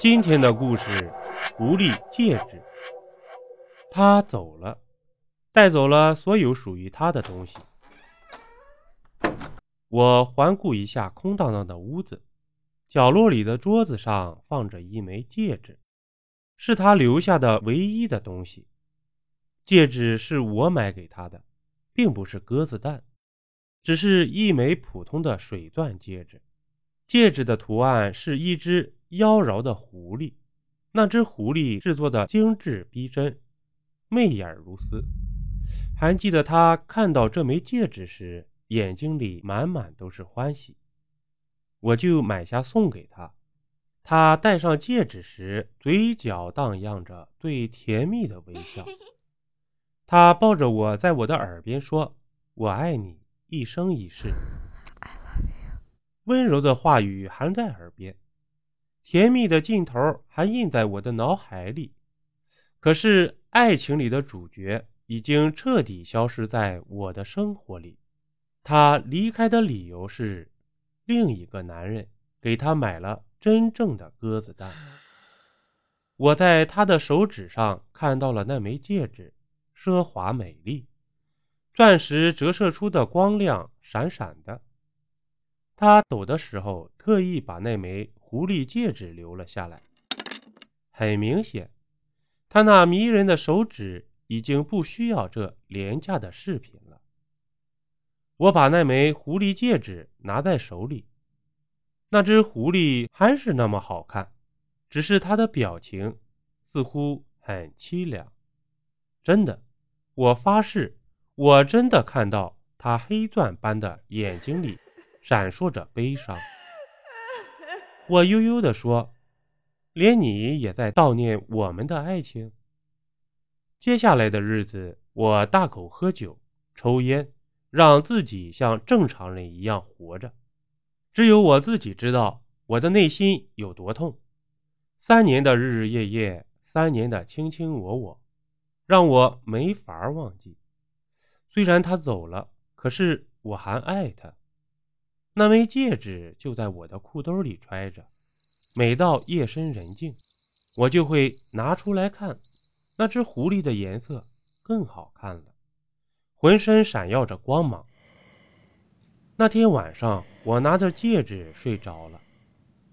今天的故事，狐狸戒指。他走了，带走了所有属于他的东西。我环顾一下空荡荡的屋子，角落里的桌子上放着一枚戒指，是他留下的唯一的东西。戒指是我买给他的，并不是鸽子蛋，只是一枚普通的水钻戒指。戒指的图案是一只。妖娆的狐狸，那只狐狸制作的精致逼真，媚眼如丝。还记得他看到这枚戒指时，眼睛里满满都是欢喜。我就买下送给他。他戴上戒指时，嘴角荡漾着最甜蜜的微笑。他抱着我在我的耳边说：“我爱你，一生一世。”温柔的话语还在耳边。甜蜜的镜头还印在我的脑海里，可是爱情里的主角已经彻底消失在我的生活里。他离开的理由是，另一个男人给他买了真正的鸽子蛋。我在他的手指上看到了那枚戒指，奢华美丽，钻石折射出的光亮闪闪的。他走的时候特意把那枚。狐狸戒指留了下来，很明显，他那迷人的手指已经不需要这廉价的饰品了。我把那枚狐狸戒指拿在手里，那只狐狸还是那么好看，只是它的表情似乎很凄凉。真的，我发誓，我真的看到它黑钻般的眼睛里闪烁着悲伤。我悠悠地说：“连你也在悼念我们的爱情。”接下来的日子，我大口喝酒、抽烟，让自己像正常人一样活着。只有我自己知道我的内心有多痛。三年的日日夜夜，三年的卿卿我我，让我没法忘记。虽然他走了，可是我还爱他。那枚戒指就在我的裤兜里揣着，每到夜深人静，我就会拿出来看。那只狐狸的颜色更好看了，浑身闪耀着光芒。那天晚上，我拿着戒指睡着了。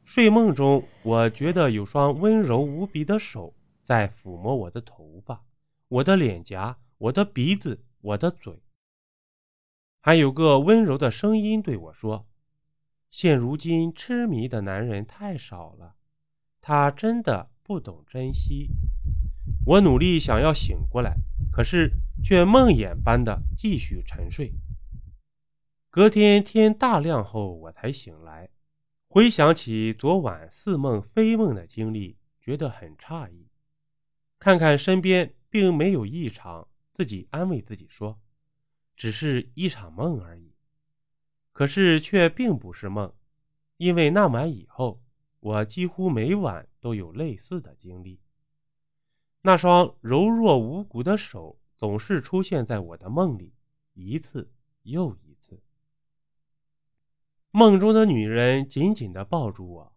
睡梦中，我觉得有双温柔无比的手在抚摸我的头发、我的脸颊、我的鼻子、我的嘴，还有个温柔的声音对我说。现如今痴迷的男人太少了，他真的不懂珍惜。我努力想要醒过来，可是却梦魇般的继续沉睡。隔天天大亮后，我才醒来，回想起昨晚似梦非梦的经历，觉得很诧异。看看身边并没有异常，自己安慰自己说：“只是一场梦而已。”可是却并不是梦，因为那晚以后，我几乎每晚都有类似的经历。那双柔弱无骨的手总是出现在我的梦里，一次又一次。梦中的女人紧紧地抱住我，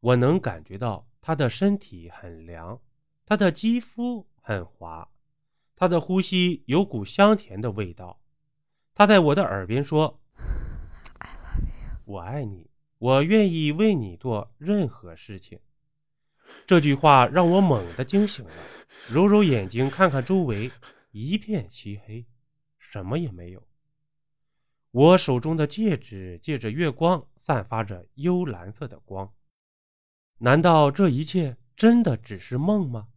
我能感觉到她的身体很凉，她的肌肤很滑，她的呼吸有股香甜的味道。她在我的耳边说。我爱你，我愿意为你做任何事情。这句话让我猛地惊醒了，揉揉眼睛，看看周围，一片漆黑，什么也没有。我手中的戒指借着月光，散发着幽蓝色的光。难道这一切真的只是梦吗？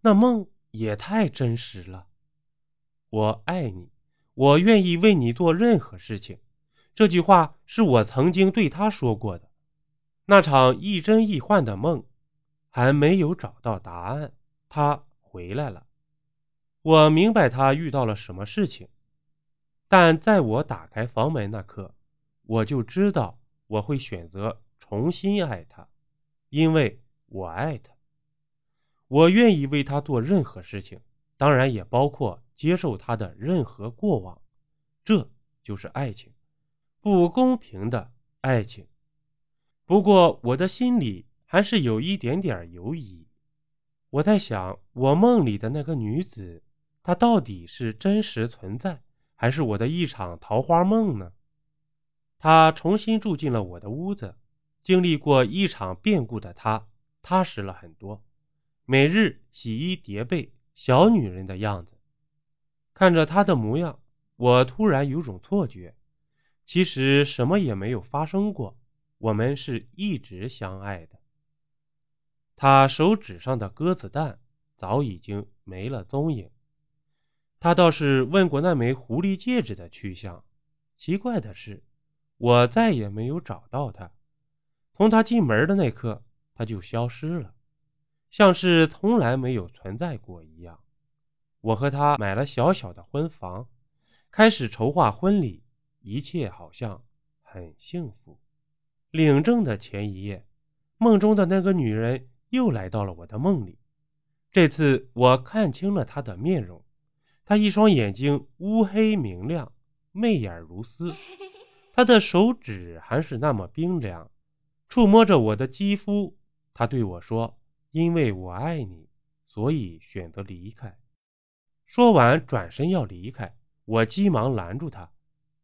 那梦也太真实了。我爱你，我愿意为你做任何事情。这句话是我曾经对他说过的。那场亦真亦幻的梦还没有找到答案，他回来了。我明白他遇到了什么事情，但在我打开房门那刻，我就知道我会选择重新爱他，因为我爱他。我愿意为他做任何事情，当然也包括接受他的任何过往。这就是爱情。不公平的爱情。不过，我的心里还是有一点点犹疑。我在想，我梦里的那个女子，她到底是真实存在，还是我的一场桃花梦呢？她重新住进了我的屋子，经历过一场变故的她，踏实了很多，每日洗衣叠被，小女人的样子。看着他的模样，我突然有种错觉，其实什么也没有发生过，我们是一直相爱的。他手指上的鸽子蛋早已经没了踪影。他倒是问过那枚狐狸戒指的去向。奇怪的是，我再也没有找到它。从他进门的那刻，他就消失了，像是从来没有存在过一样。我和他买了小小的婚房，开始筹划婚礼，一切好像很幸福。领证的前一夜，梦中的那个女人。又来到了我的梦里，这次我看清了她的面容，她一双眼睛乌黑明亮，媚眼如丝，她的手指还是那么冰凉，触摸着我的肌肤。她对我说：“因为我爱你，所以选择离开。”说完，转身要离开，我急忙拦住他，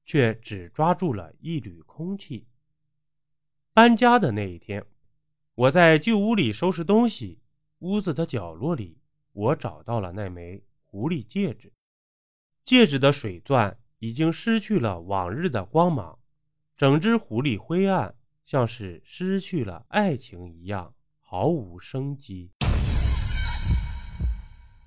却只抓住了一缕空气。搬家的那一天。我在旧屋里收拾东西，屋子的角落里，我找到了那枚狐狸戒指。戒指的水钻已经失去了往日的光芒，整只狐狸灰暗，像是失去了爱情一样，毫无生机。